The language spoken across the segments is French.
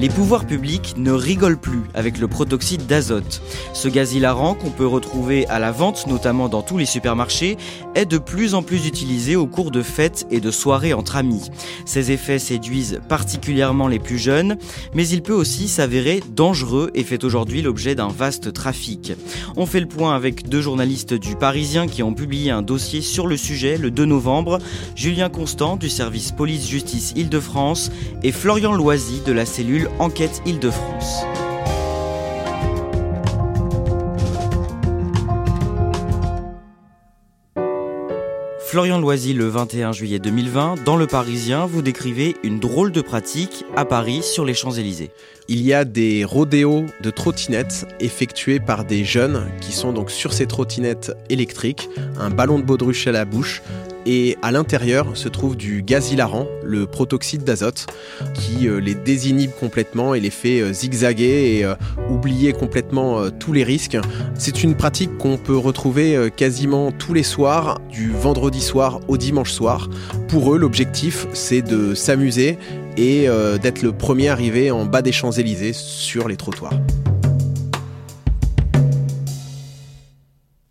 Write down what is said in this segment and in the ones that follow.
Les pouvoirs publics ne rigolent plus avec le protoxyde d'azote. Ce gaz hilarant qu'on peut retrouver à la vente, notamment dans tous les supermarchés, est de plus en plus utilisé au cours de fêtes et de soirées entre amis. Ses effets séduisent particulièrement les plus jeunes, mais il peut aussi s'avérer dangereux et fait aujourd'hui l'objet d'un vaste trafic. On fait le point avec deux journalistes du Parisien qui ont publié un dossier sur le sujet le 2 novembre, Julien Constant du service police-justice Île-de-France et Florian Loisy de la cellule Enquête Île-de-France. Florian Loisy, le 21 juillet 2020, dans Le Parisien, vous décrivez une drôle de pratique à Paris sur les Champs-Élysées. Il y a des rodéos de trottinettes effectués par des jeunes qui sont donc sur ces trottinettes électriques, un ballon de baudruche à la bouche, et à l'intérieur se trouve du gaz hilarant, le protoxyde d'azote, qui euh, les désinhibe complètement et les fait euh, zigzaguer et euh, oublier complètement tous les risques. C'est une pratique qu'on peut retrouver quasiment tous les soirs, du vendredi soir au dimanche soir. Pour eux, l'objectif, c'est de s'amuser et d'être le premier arrivé en bas des Champs-Élysées sur les trottoirs.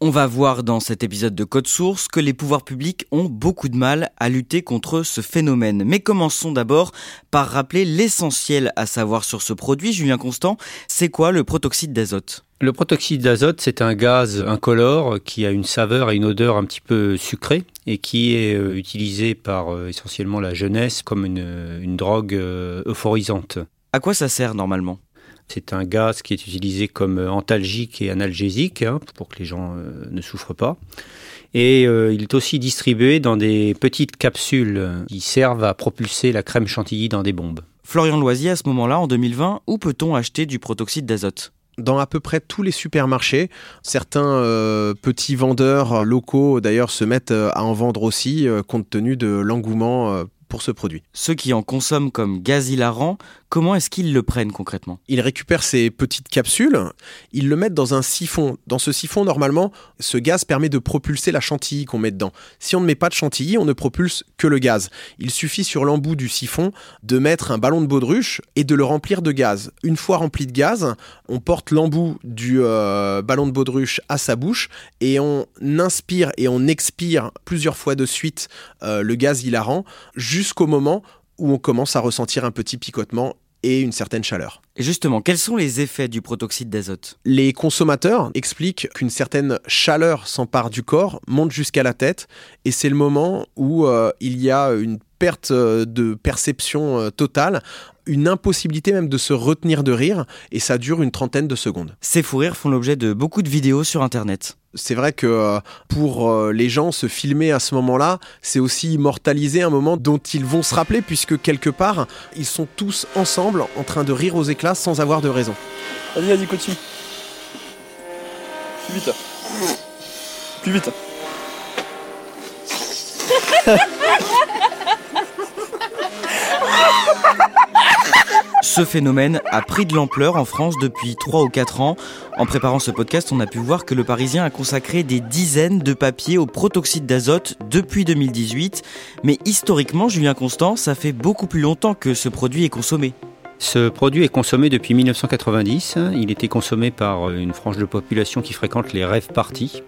On va voir dans cet épisode de Code Source que les pouvoirs publics ont beaucoup de mal à lutter contre ce phénomène. Mais commençons d'abord par rappeler l'essentiel à savoir sur ce produit. Julien Constant, c'est quoi le protoxyde d'azote? Le protoxyde d'azote, c'est un gaz incolore qui a une saveur et une odeur un petit peu sucrée et qui est euh, utilisé par euh, essentiellement la jeunesse comme une, une drogue euh, euphorisante. À quoi ça sert normalement? C'est un gaz qui est utilisé comme antalgique et analgésique hein, pour que les gens euh, ne souffrent pas. Et euh, il est aussi distribué dans des petites capsules qui servent à propulser la crème chantilly dans des bombes. Florian Loisier, à ce moment-là, en 2020, où peut-on acheter du protoxyde d'azote? Dans à peu près tous les supermarchés. Certains euh, petits vendeurs locaux d'ailleurs se mettent à en vendre aussi compte tenu de l'engouement pour ce produit. Ceux qui en consomment comme gaz hilarant, comment est-ce qu'ils le prennent concrètement? Ils récupèrent ces petites capsules, ils le mettent dans un siphon. Dans ce siphon, normalement, ce gaz permet de propulser la chantilly qu'on met dedans. Si on ne met pas de chantilly, on ne propulse que le gaz. Il suffit sur l'embout du siphon de mettre un ballon de baudruche et de le remplir de gaz. Une fois rempli de gaz, on porte l'embout du euh, ballon de baudruche à sa bouche et on inspire et on expire plusieurs fois de suite euh, le gaz hilarant jusqu'au moment où on commence à ressentir un petit picotement et une certaine chaleur. Et justement, quels sont les effets du protoxyde d'azote? Les consommateurs expliquent qu'une certaine chaleur s'empare du corps, monte jusqu'à la tête, et c'est le moment où euh, il y a une perte euh, de perception euh, totale, une impossibilité même de se retenir de rire, et ça dure une trentaine de secondes. Ces fous rires font l'objet de beaucoup de vidéos sur Internet. C'est vrai que euh, pour les gens, se filmer à ce moment-là, c'est aussi immortaliser un moment dont ils vont se rappeler, puisque quelque part, ils sont tous ensemble en train de rire aux éclats sans avoir de raison. Vas-y, vas-y, continue. Plus vite. Plus vite. Ce phénomène a pris de l'ampleur en France depuis 3 ou 4 ans. En préparant ce podcast, on a pu voir que le Parisien a consacré des dizaines de papiers au protoxyde d'azote depuis 2018. Mais historiquement, Julien Constant, ça fait beaucoup plus longtemps que ce produit est consommé. Ce produit est consommé depuis 1990. Il était consommé par une frange de population qui fréquente les rêves parties.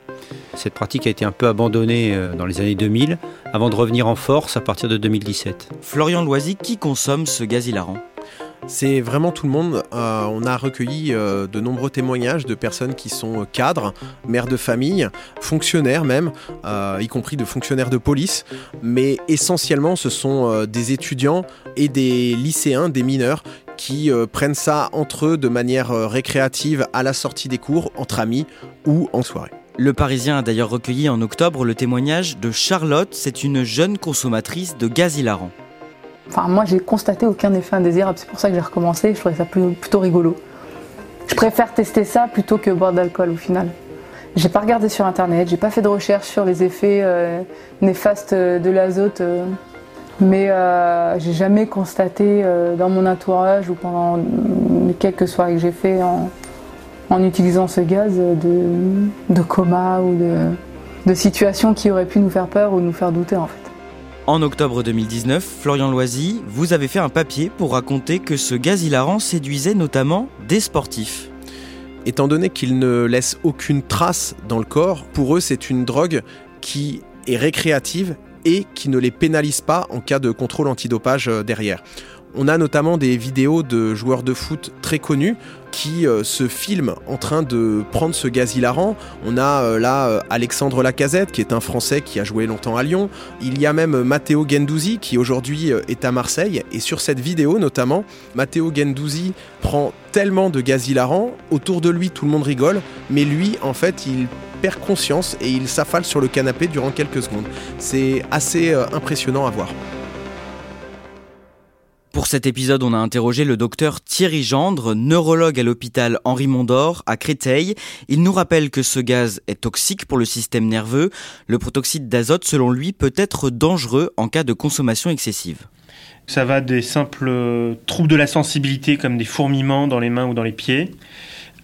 Cette pratique a été un peu abandonnée euh, dans les années 2000 avant de revenir en force à partir de 2017. Florian Loisy, qui consomme ce gaz hilarant? C'est vraiment tout le monde. Euh, on a recueilli euh, de nombreux témoignages de personnes qui sont cadres, mères de famille, fonctionnaires même, y compris de fonctionnaires de police. Mais essentiellement, ce sont des étudiants et des lycéens, des mineurs, qui prennent ça entre eux de manière récréative à la sortie des cours, entre amis ou en soirée. Le Parisien a d'ailleurs recueilli en octobre le témoignage de Charlotte, c'est une jeune consommatrice de gaz hilarant. Enfin, moi, j'ai constaté aucun effet indésirable, c'est pour ça que j'ai recommencé, je trouvais ça plutôt rigolo. Je préfère tester ça plutôt que boire d'alcool au final. J'ai pas regardé sur internet, j'ai pas fait de recherche sur les effets euh, néfastes de l'azote, euh, mais euh, j'ai jamais constaté dans mon entourage ou pendant les quelques soirées que j'ai fait en, utilisant ce gaz de, coma ou de, de situations qui auraient pu nous faire peur ou nous faire douter en fait. En octobre 2019, Florian Loisy, vous avez fait un papier pour raconter que ce gaz hilarant séduisait notamment des sportifs. Étant donné qu'il ne laisse aucune trace dans le corps, pour eux c'est une drogue qui est récréative et qui ne les pénalise pas en cas de contrôle antidopage euh, derrière. On a notamment des vidéos de joueurs de foot très connus qui euh, se filment en train de prendre ce gaz hilarant. On a euh, là euh, Alexandre Lacazette, qui est un Français qui a joué longtemps à Lyon. Il y a même Matteo Gendouzi, qui aujourd'hui est à Marseille. Et sur cette vidéo notamment, Matteo Gendouzi prend tellement de gaz hilarant, autour de lui tout le monde rigole, mais lui en fait il perd conscience et il s'affale sur le canapé durant quelques secondes. C'est assez impressionnant à voir. Pour cet épisode, on a interrogé le docteur Thierry Gendre, neurologue à l'hôpital Henri Mondor à Créteil. Il nous rappelle que ce gaz est toxique pour le système nerveux. Le protoxyde d'azote, selon lui, peut être dangereux en cas de consommation excessive. Ça va des simples troubles de la sensibilité comme des fourmillements dans les mains ou dans les pieds,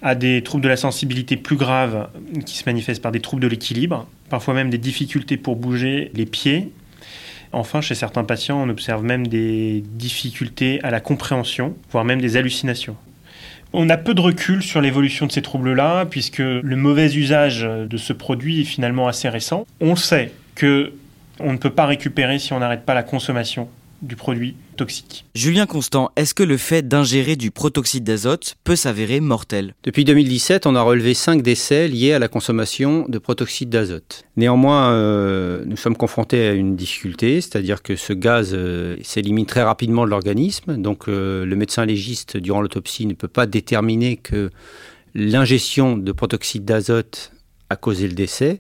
à des troubles de la sensibilité plus graves qui se manifestent par des troubles de l'équilibre, parfois même des difficultés pour bouger les pieds Enfin, chez certains patients, on observe même des difficultés à la compréhension, voire même des hallucinations. On a peu de recul sur l'évolution de ces troubles-là, puisque le mauvais usage de ce produit est finalement assez récent. On sait que on ne peut pas récupérer si on n'arrête pas la consommation du produit toxique. Julien Constant, est-ce que le fait d'ingérer du protoxyde d'azote peut s'avérer mortel? Depuis 2017, on a relevé 5 décès liés à la consommation de protoxyde d'azote. Néanmoins, euh, nous sommes confrontés à une difficulté, c'est-à-dire que ce gaz euh, s'élimine très rapidement de l'organisme, donc euh, le médecin légiste durant l'autopsie ne peut pas déterminer que l'ingestion de protoxyde d'azote a causé le décès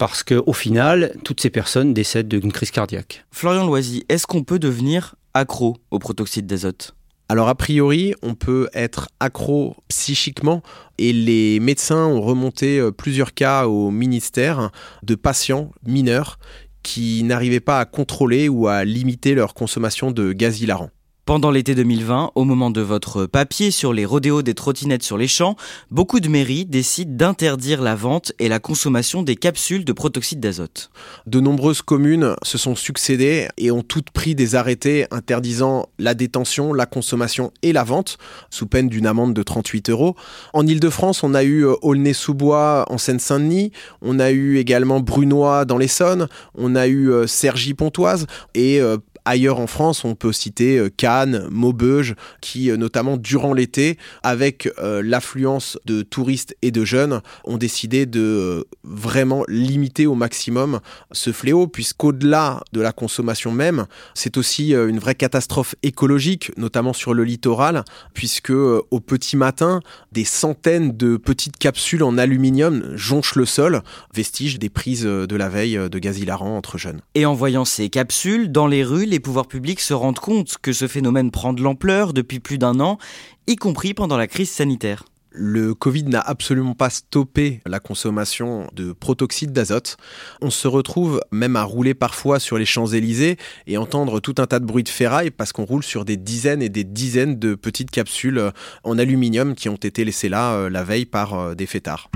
parce qu'au final, toutes ces personnes décèdent d'une crise cardiaque. Florian Loisy, est-ce qu'on peut devenir accro au protoxyde d'azote alors a priori, on peut être accro psychiquement et les médecins ont remonté euh, plusieurs cas au ministère de patients mineurs qui n'arrivaient pas à contrôler ou à limiter leur consommation de gaz hilarant. Pendant l'été 2020, au moment de votre papier sur les rodéos des trottinettes sur les champs, beaucoup de mairies décident d'interdire la vente et la consommation des capsules de protoxyde d'azote. De nombreuses communes se sont succédées et ont toutes pris des arrêtés interdisant la détention, la consommation et la vente, sous peine d'une amende de 38 euros. En Ile-de-France, on a eu euh, Aulnay-sous-Bois en Seine-Saint-Denis, on a eu également Brunois dans l'Essonne, on a eu euh, Cergy-Pontoise et euh, Ailleurs en France, on peut citer euh, Cannes, Maubeuge, qui euh, notamment durant l'été, avec euh, l'affluence de touristes et de jeunes, ont décidé de vraiment limiter au maximum ce fléau, puisqu'au-delà de la consommation même, c'est aussi une vraie catastrophe écologique, notamment sur le littoral, puisque au petit matin, des centaines de petites capsules en aluminium jonchent le sol, vestige des prises de la veille de gaz hilarant entre jeunes. Et en voyant ces capsules dans les rues, les pouvoirs publics se rendent compte que ce phénomène prend de l'ampleur depuis plus d'un an, y compris pendant la crise sanitaire. Le Covid n'a absolument pas stoppé la consommation de protoxyde d'azote. On se retrouve même à rouler parfois sur les Champs-Élysées et entendre tout un tas de bruits de ferraille parce qu'on roule sur des dizaines et des dizaines de petites capsules en aluminium qui ont été laissées là euh, la veille par euh, des fêtards.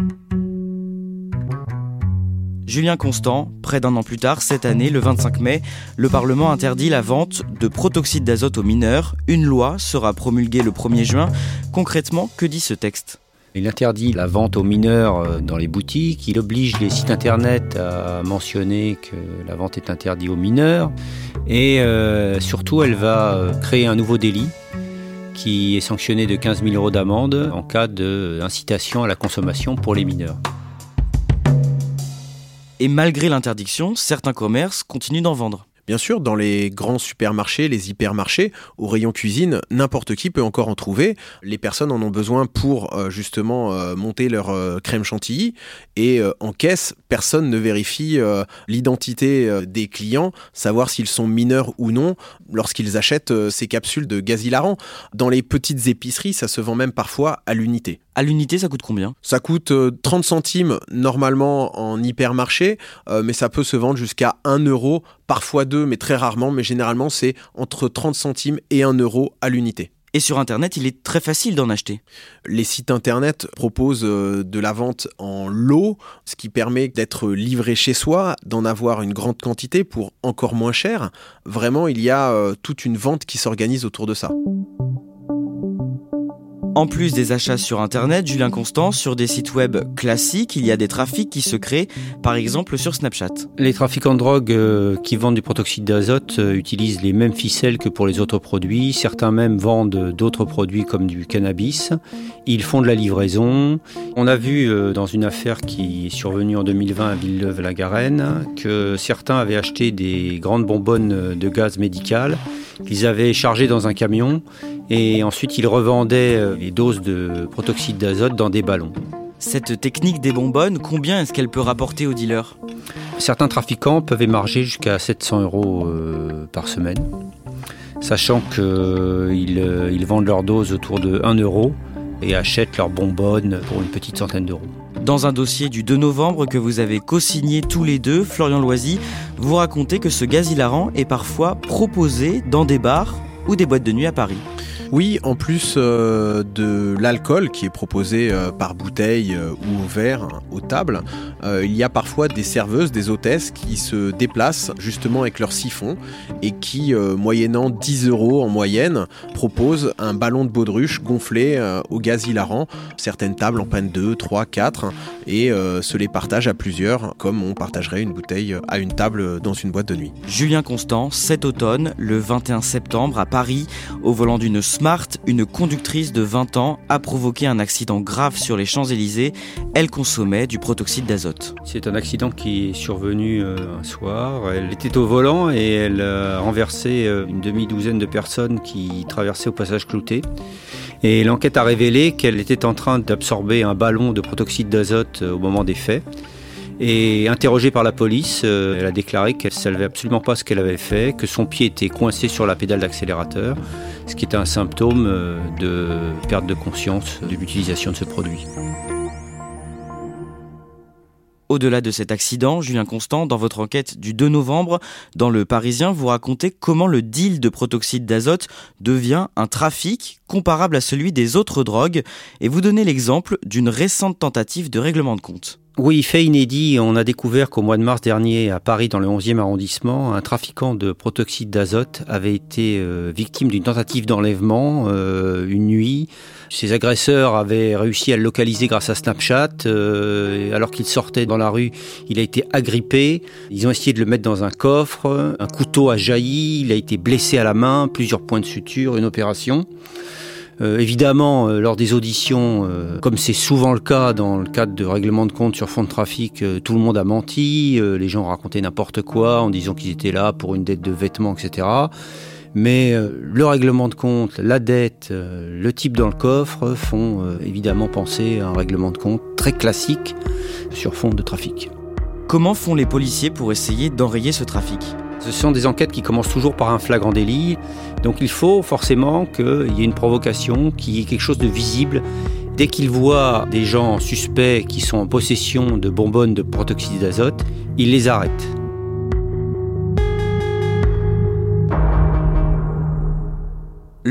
Julien Constant, près d'un an plus tard, cette année, le 25 mai, le Parlement interdit la vente de protoxyde d'azote aux mineurs. Une loi sera promulguée le 1er juin. Concrètement, que dit ce texte? Il interdit la vente aux mineurs euh, dans les boutiques, il oblige les sites internet à mentionner que la vente est interdite aux mineurs et euh, surtout elle va euh, créer un nouveau délit qui est sanctionné de 15 000 euros d'amende en cas d'incitation à la consommation pour les mineurs. Et malgré l'interdiction, certains commerces continuent d'en vendre. Bien sûr, dans les grands supermarchés, les hypermarchés, au rayon cuisine, n'importe qui peut encore en trouver. Les personnes en ont besoin pour euh, justement euh, monter leur euh, crème chantilly. Et en caisse, personne ne vérifie l'identité des clients, savoir s'ils sont mineurs ou non lorsqu'ils achètent ces capsules de gaz hilarant. Dans les petites épiceries, ça se vend même parfois à l'unité. À l'unité, ça coûte combien? Ça coûte 30 centimes normalement en hypermarché, mais ça peut se vendre jusqu'à 1 euro, parfois 2, mais très rarement, mais généralement c'est entre 30 centimes et 1 euro à l'unité. Et sur Internet, il est très facile d'en acheter? Les sites Internet proposent de la vente en lot, ce qui permet d'être livré chez soi, d'en avoir une grande quantité pour encore moins cher. Vraiment, il y a toute une vente qui s'organise autour de ça. En plus des achats sur Internet, Julien Constant, sur des sites web classiques, il y a des trafics qui se créent, par exemple sur Snapchat. Les trafiquants de drogue euh, qui vendent du protoxyde d'azote euh, utilisent les mêmes ficelles que pour les autres produits. Certains même vendent d'autres produits comme du cannabis. Ils font de la livraison. On a vu euh, dans une affaire qui est survenue en 2020 à Villeneuve-la-Garenne que certains avaient acheté des grandes bonbonnes de gaz médical qu'ils avaient chargées dans un camion et ensuite ils revendaient les doses de protoxyde d'azote dans des ballons. Cette technique des bonbonnes, combien est-ce qu'elle peut rapporter aux dealers Certains trafiquants peuvent émarger jusqu'à 700 euros euh, par semaine, sachant qu'ils euh, ils vendent leurs doses autour de 1 euro et achètent leurs bonbonnes pour une petite centaine d'euros. Dans un dossier du 2 novembre que vous avez co-signé tous les deux, Florian Loisy, vous racontez que ce gaz hilarant est parfois proposé dans des bars ou des boîtes de nuit à Paris. Oui, en plus euh, de l'alcool qui est proposé euh, par bouteille euh, ou verre, aux tables, il y a parfois des serveuses, des hôtesses qui se déplacent justement avec leur siphon et qui, moyennant 10 euros en moyenne, proposent un ballon de baudruche gonflé au gaz hilarant. Certaines tables en prennent 2, 3, 4 et se les partagent à plusieurs comme on partagerait une bouteille à une table dans une boîte de nuit. Julien Constant, cet automne, le 21 septembre à Paris, au volant d'une Smart, une conductrice de 20 ans, a provoqué un accident grave sur les Champs-Élysées. Elle consommait du protoxyde d'azote. C'est un accident qui est survenu euh, un soir. Elle était au volant et elle a renversé euh, une demi-douzaine de personnes qui traversaient au passage clouté. Et l'enquête a révélé qu'elle était en train d'absorber un ballon de protoxyde d'azote euh, au moment des faits. Et interrogée par la police, elle a déclaré qu'elle ne savait absolument pas ce qu'elle avait fait, que son pied était coincé sur la pédale d'accélérateur, ce qui est un symptôme euh, de perte de conscience de l'utilisation de ce produit. Au-delà de cet accident, Julien Constant, dans votre enquête du 2 novembre, dans Le Parisien, vous racontez comment le deal de protoxyde d'azote devient un trafic comparable à celui des autres drogues, et vous donnez l'exemple d'une récente tentative de règlement de compte. Oui, fait inédit, on a découvert qu'au mois de mars dernier, à Paris, dans le 11e arrondissement, un trafiquant de protoxyde d'azote avait été euh, victime d'une tentative d'enlèvement euh, une nuit. Ses agresseurs avaient réussi à le localiser grâce à Snapchat. Euh, alors qu'il sortait dans la rue, il a été agrippé. Ils ont essayé de le mettre dans un coffre. Un couteau a jailli. Il a été blessé à la main, plusieurs points de suture, une opération. Euh, évidemment, euh, lors des auditions, euh, comme c'est souvent le cas dans le cadre de règlements de compte sur fonds de trafic, tout le monde a menti, les gens ont raconté n'importe quoi en disant qu'ils étaient là pour une dette de vêtements, etc. Mais le règlement de compte, la dette, le type dans le coffre font évidemment penser à un règlement de compte très classique sur fond de trafic. Comment font les policiers pour essayer d'enrayer ce trafic? Ce sont des enquêtes qui commencent toujours par un flagrant délit. Donc il faut forcément qu'il y ait une provocation, qu'il y ait quelque chose de visible. Dès qu'ils voient des gens suspects qui sont en possession de bonbonnes de protoxyde d'azote, ils les arrêtent.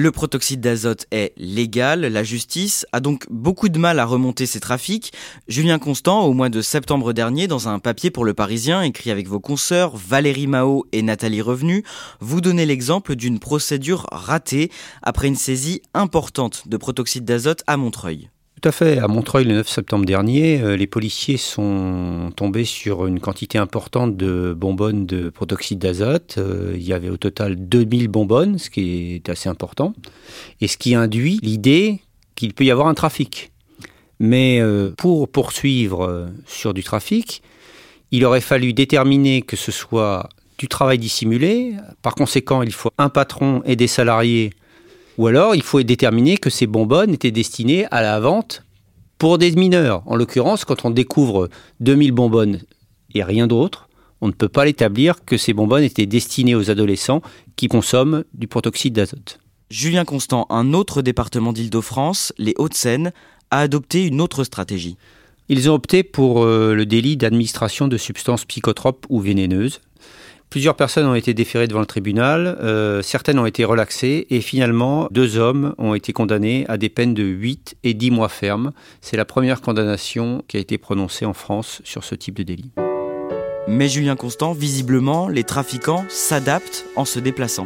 Le protoxyde d'azote est légal, la justice a donc beaucoup de mal à remonter ces trafics. Julien Constant, au mois de septembre dernier, dans un papier pour le Parisien écrit avec vos consoeurs Valérie Mao et Nathalie Revenu, vous donnez l'exemple d'une procédure ratée après une saisie importante de protoxyde d'azote à Montreuil. Tout à fait. À Montreuil, le 9 septembre dernier, euh, les policiers sont tombés sur une quantité importante de bonbonnes de protoxyde d'azote. Euh, il y avait au total 2000 bonbonnes, ce qui est assez important. Et ce qui induit l'idée qu'il peut y avoir un trafic. Mais euh, pour poursuivre sur du trafic, il aurait fallu déterminer que ce soit du travail dissimulé. Par conséquent, il faut un patron et des salariés ou alors, il faut déterminer que ces bonbonnes étaient destinées à la vente pour des mineurs. En l'occurrence, quand on découvre 2000 bonbonnes et rien d'autre, on ne peut pas l'établir que ces bonbonnes étaient destinées aux adolescents qui consomment du protoxyde d'azote. Julien Constant, un autre département d'Île-de-France, les Hauts-de-Seine, a adopté une autre stratégie. Ils ont opté pour euh, le délit d'administration de substances psychotropes ou vénéneuses. Plusieurs personnes ont été déférées devant le tribunal, euh, certaines ont été relaxées et finalement deux hommes ont été condamnés à des peines de 8 et 10 mois ferme. C'est la première condamnation qui a été prononcée en France sur ce type de délit. Mais Julien Constant, visiblement, les trafiquants s'adaptent en se déplaçant.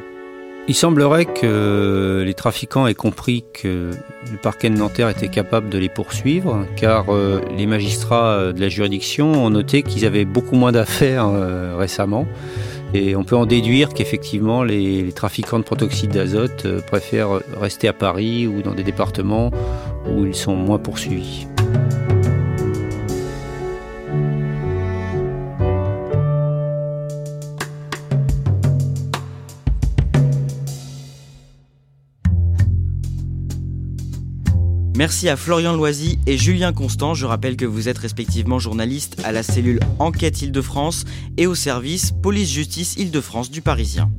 Il semblerait que les trafiquants aient compris que le parquet de Nanterre était capable de les poursuivre, car euh, les magistrats de la juridiction ont noté qu'ils avaient beaucoup moins d'affaires euh, récemment. Et on peut en déduire qu'effectivement, les, trafiquants de protoxyde d'azote euh, préfèrent rester à Paris ou dans des départements où ils sont moins poursuivis. Merci à Florian Loisy et Julien Constant. Je rappelle que vous êtes respectivement journaliste à la cellule Enquête Île-de-France et au service Police-Justice Île-de-France du Parisien.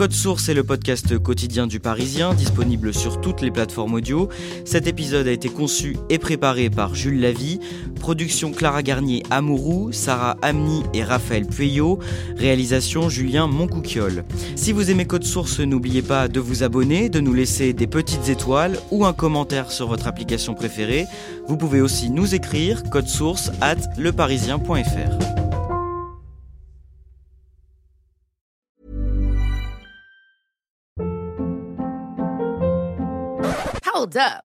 Code Source est le podcast quotidien du Parisien, disponible sur toutes les plateformes audio. Cet épisode a été conçu et préparé par Jules Lavie. Production Clara Garnier Amourou, Sarah Amni et Raphaël Pueyo. Réalisation Julien Moncouquiole. Si vous aimez Code Source, n'oubliez pas de vous abonner, de nous laisser des petites étoiles ou un commentaire sur votre application préférée. Vous pouvez aussi nous écrire code source at leparisien.fr. Hold up.